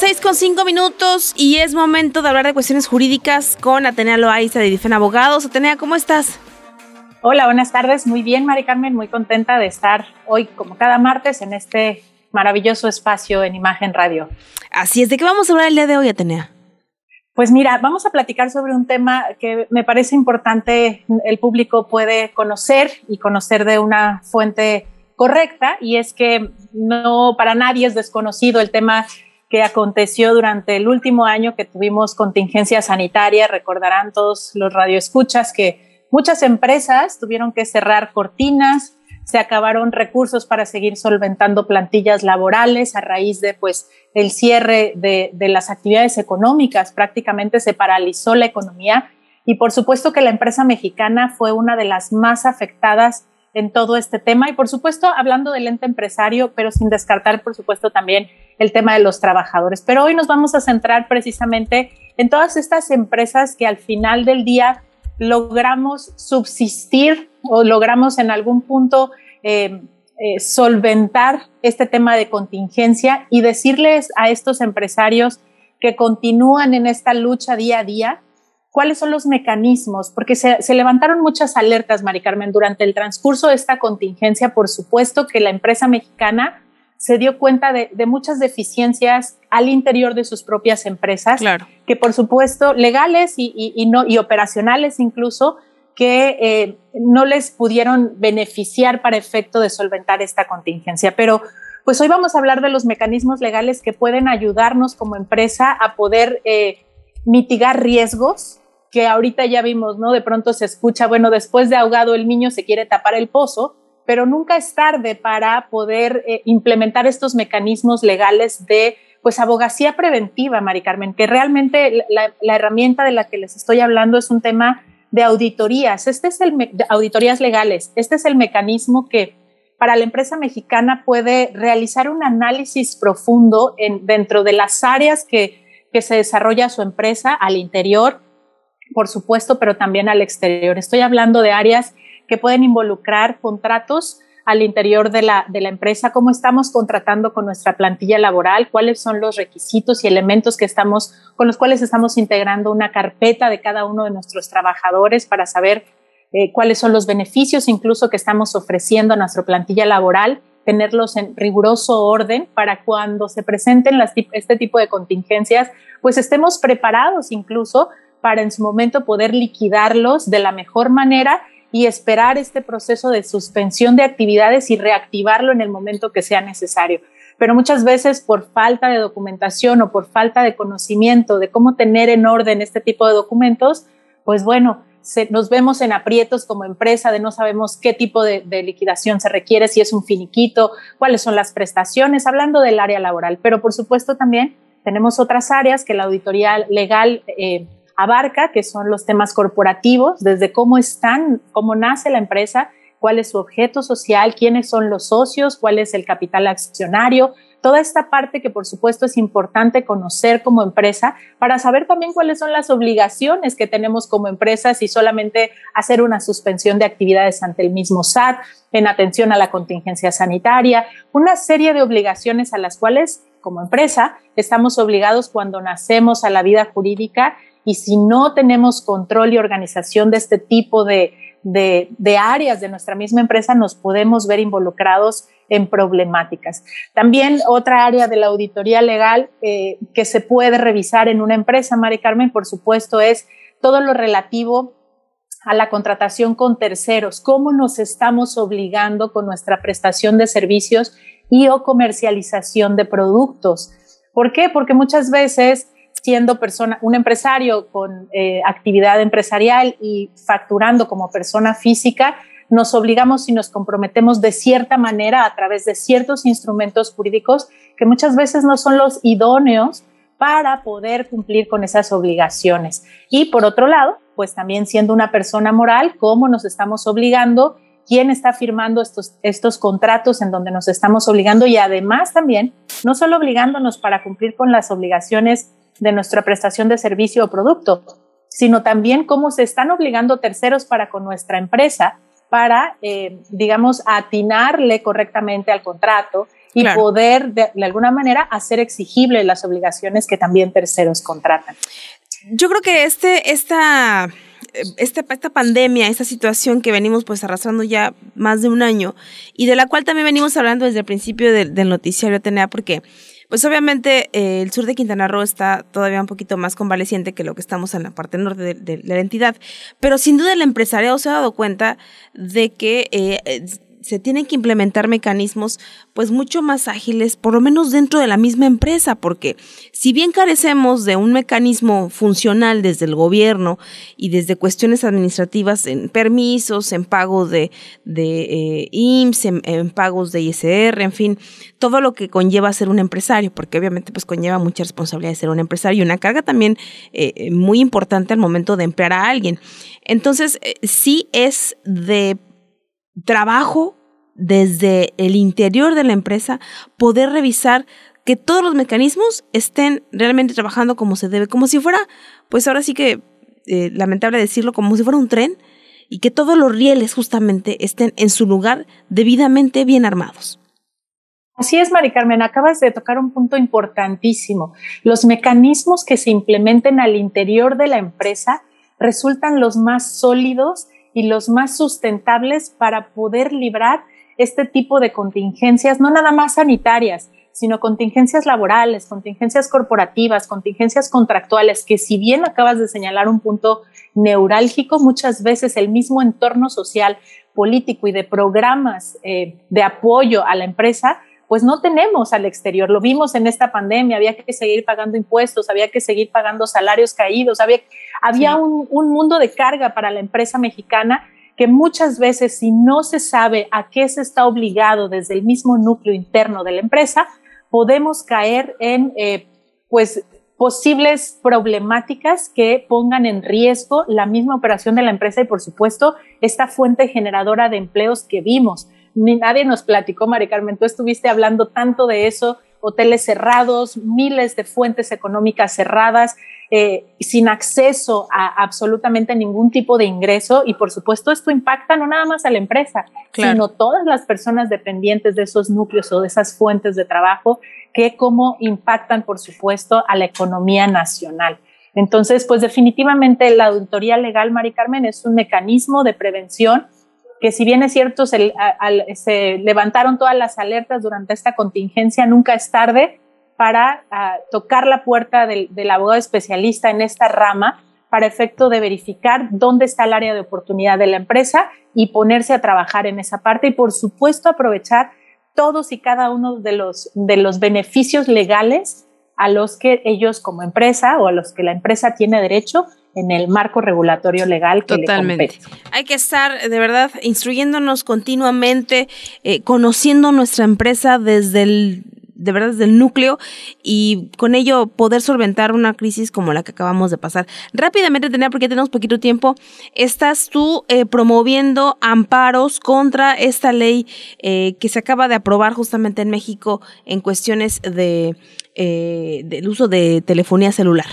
Las seis con cinco minutos y es momento de hablar de cuestiones jurídicas con Atenea Loaiza de Difen Abogados. Atenea, ¿cómo estás? Hola, buenas tardes. Muy bien, Mari Carmen, muy contenta de estar hoy, como cada martes, en este maravilloso espacio en Imagen Radio. Así es, ¿de qué vamos a hablar el día de hoy, Atenea? Pues mira, vamos a platicar sobre un tema que me parece importante, el público puede conocer y conocer de una fuente correcta, y es que no para nadie es desconocido el tema que aconteció durante el último año que tuvimos contingencia sanitaria. Recordarán todos los radioescuchas que muchas empresas tuvieron que cerrar cortinas, se acabaron recursos para seguir solventando plantillas laborales a raíz de pues el cierre de, de las actividades económicas, prácticamente se paralizó la economía y por supuesto que la empresa mexicana fue una de las más afectadas en todo este tema y por supuesto hablando del ente empresario, pero sin descartar por supuesto también el tema de los trabajadores. Pero hoy nos vamos a centrar precisamente en todas estas empresas que al final del día logramos subsistir o logramos en algún punto eh, eh, solventar este tema de contingencia y decirles a estos empresarios que continúan en esta lucha día a día, cuáles son los mecanismos, porque se, levantaron muchas alertas, Mari Carmen, durante el transcurso de esta contingencia, por supuesto que la empresa mexicana se dio cuenta de, muchas deficiencias al interior de sus propias empresas, que por supuesto legales y, no, y operacionales incluso, que eh, no les pudieron beneficiar para efecto de solventar esta contingencia. Pero pues hoy vamos a hablar de los mecanismos legales que pueden ayudarnos como empresa a poder eh, mitigar riesgos que ahorita ya vimos, ¿no? De pronto se escucha, bueno, después de ahogado el niño se quiere tapar el pozo, pero nunca es tarde para poder eh, implementar estos mecanismos legales de pues abogacía preventiva, Mari Carmen, que realmente la, herramienta de la que les estoy hablando es un tema de auditorías. Este es el auditorías legales. Este es el mecanismo que para la empresa mexicana puede realizar un análisis profundo en, dentro de las áreas que, que se desarrolla su empresa al interior, por supuesto, pero también al exterior. Estoy hablando de áreas que pueden involucrar contratos al interior de la, de la empresa, cómo estamos contratando con nuestra plantilla laboral, cuáles son los requisitos y elementos que estamos, con los cuales estamos integrando una carpeta de cada uno de nuestros trabajadores para saber eh, cuáles son los beneficios incluso que estamos ofreciendo a nuestra plantilla laboral, tenerlos en riguroso orden para cuando se presenten las, este tipo de contingencias, pues estemos preparados incluso para en su momento poder liquidarlos de la mejor manera y esperar este proceso de suspensión de actividades y reactivarlo en el momento que sea necesario. Pero muchas veces por falta de documentación o por falta de conocimiento de cómo tener en orden este tipo de documentos, pues bueno, nos vemos en aprietos como empresa de no sabemos qué tipo de, liquidación se requiere, si es un finiquito, cuáles son las prestaciones, hablando del área laboral. Pero por supuesto también tenemos otras áreas que la auditoría legal eh, abarca, que son los temas corporativos, desde cómo están, cómo nace la empresa, cuál es su objeto social, quiénes son los socios, cuál es el capital accionario, toda esta parte que por supuesto es importante conocer como empresa para saber también cuáles son las obligaciones que tenemos como empresa si solamente hacer una suspensión de actividades ante el mismo SAT, en atención a la contingencia sanitaria, una serie de obligaciones a las cuales como empresa estamos obligados cuando nacemos a la vida jurídica y si no tenemos control y organización de este tipo de, de, áreas de nuestra misma empresa, nos podemos ver involucrados en problemáticas. También otra área de la auditoría legal eh, que se puede revisar en una empresa, Mari Carmen, por supuesto, es todo lo relativo a la contratación con terceros, cómo nos estamos obligando con nuestra prestación de servicios y o comercialización de productos. ¿Por qué? Porque muchas veces siendo persona, un empresario con eh, actividad empresarial y facturando como persona física, nos obligamos y nos comprometemos de cierta manera a través de ciertos instrumentos jurídicos que muchas veces no son los idóneos para poder cumplir con esas obligaciones. Y por otro lado, pues también siendo una persona moral, cómo nos estamos obligando, quién está firmando estos, estos contratos en donde nos estamos obligando y además también, no solo obligándonos para cumplir con las obligaciones de nuestra prestación de servicio o producto, sino también cómo se están obligando terceros para con nuestra empresa para, eh, digamos, atinarle correctamente al contrato y poder de, alguna manera hacer exigible las obligaciones que también terceros contratan. Yo creo que este, esta, esta, esta pandemia, esta situación que venimos pues arrastrando ya más de un año y de la cual también venimos hablando desde el principio del, del noticiario TNA porque pues obviamente eh, el sur de Quintana Roo está todavía un poquito más convaleciente que lo que estamos en la parte norte de, la entidad, pero sin duda el empresariado se ha dado cuenta de que eh, se tienen que implementar mecanismos pues mucho más ágiles, por lo menos dentro de la misma empresa, porque si bien carecemos de un mecanismo funcional desde el gobierno y desde cuestiones administrativas en permisos, en pago de, de eh, IMSS, en, pagos de ISR, en fin, todo lo que conlleva ser un empresario, porque obviamente pues conlleva mucha responsabilidad de ser un empresario y una carga también eh, eh, muy importante al momento de emplear a alguien. Entonces, sí es de trabajo desde el interior de la empresa poder revisar que todos los mecanismos estén realmente trabajando como se debe, como si fuera, pues ahora sí que, eh, lamentable decirlo, como si fuera un tren y que todos los rieles justamente estén en su lugar debidamente bien armados. Así es, Mari Carmen, acabas de tocar un punto importantísimo. Los mecanismos que se implementen al interior de la empresa resultan los más sólidos y los más sustentables para poder librar este tipo de contingencias, no nada más sanitarias, sino contingencias laborales, contingencias corporativas, contingencias contractuales, que si bien acabas de señalar un punto neurálgico, muchas veces el mismo entorno social, político y de programas eh, de apoyo a la empresa, pues no tenemos al exterior. Lo vimos en esta pandemia, había que seguir pagando impuestos, había que seguir pagando salarios caídos, había, había un, un mundo de carga para la empresa mexicana que muchas veces si no se sabe a qué se está obligado desde el mismo núcleo interno de la empresa, podemos caer en eh, pues posibles problemáticas que pongan en riesgo la misma operación de la empresa y por supuesto esta fuente generadora de empleos que vimos. Ni nadie nos platicó, Mari Carmen, tú estuviste hablando tanto de eso, hoteles cerrados, miles de fuentes económicas cerradas, eh, sin acceso a absolutamente ningún tipo de ingreso. Y por supuesto esto impacta no nada más a la empresa, sino todas las personas dependientes de esos núcleos o de esas fuentes de trabajo que como impactan por supuesto a la economía nacional. Entonces, pues definitivamente la auditoría legal, Mari Carmen, es un mecanismo de prevención que si bien es cierto, se, levantaron todas las alertas durante esta contingencia, nunca es tarde para tocar la puerta del, abogado especialista en esta rama para efecto de verificar dónde está el área de oportunidad de la empresa y ponerse a trabajar en esa parte y por supuesto aprovechar todos y cada uno de los, de los beneficios legales a los que ellos como empresa o a los que la empresa tiene derecho en el marco regulatorio legal que Totalmente. Hay que estar de verdad instruyéndonos continuamente, eh, conociendo nuestra empresa desde el de verdad desde el núcleo y con ello poder solventar una crisis como la que acabamos de pasar. Rápidamente, tener porque tenemos poquito tiempo, estás tú eh, promoviendo amparos contra esta ley eh, que se acaba de aprobar justamente en México en cuestiones de, eh, del uso de telefonía celular.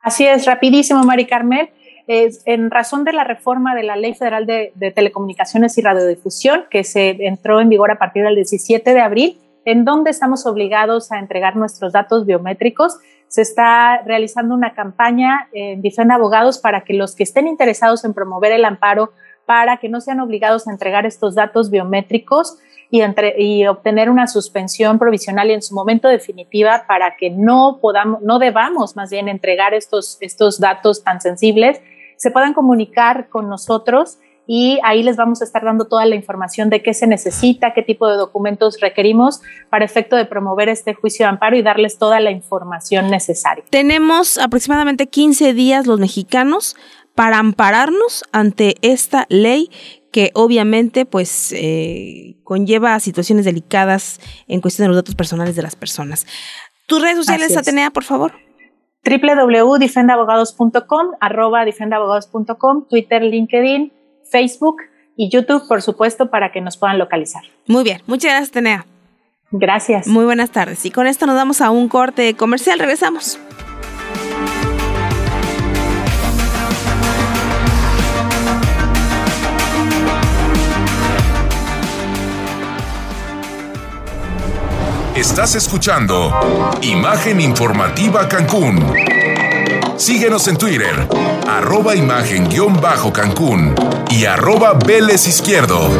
Así es, rapidísimo, Mari Carmel. En razón de la reforma de la Ley Federal de, Telecomunicaciones y Radiodifusión, que se entró en vigor a partir del 17 de abril, en donde estamos obligados a entregar nuestros datos biométricos. Se está realizando una campaña en Difenda Abogados para que los que estén interesados en promover el amparo, para que no sean obligados a entregar estos datos biométricos y, y obtener una suspensión provisional y en su momento definitiva para que no podamos, no debamos más bien entregar estos, estos datos tan sensibles, se puedan comunicar con nosotros y ahí les vamos a estar dando toda la información de qué se necesita, qué tipo de documentos requerimos para efecto de promover este juicio de amparo y darles toda la información necesaria. Tenemos aproximadamente 15 días los mexicanos para ampararnos ante esta ley que obviamente pues eh, conlleva situaciones delicadas en cuestión de los datos personales de las personas. ¿Tus redes sociales, Atenea, por favor? www.defendabogados.com, arroba defendabogados.com, Twitter, LinkedIn, Facebook y YouTube, por supuesto, para que nos puedan localizar. Muy bien, muchas gracias, Atenea. Gracias. Muy buenas tardes. Y con esto nos damos a un corte comercial. Regresamos. Estás escuchando Imagen Informativa Cancún. Síguenos en Twitter, arroba imagen-cancún y arroba Vélez Izquierdo.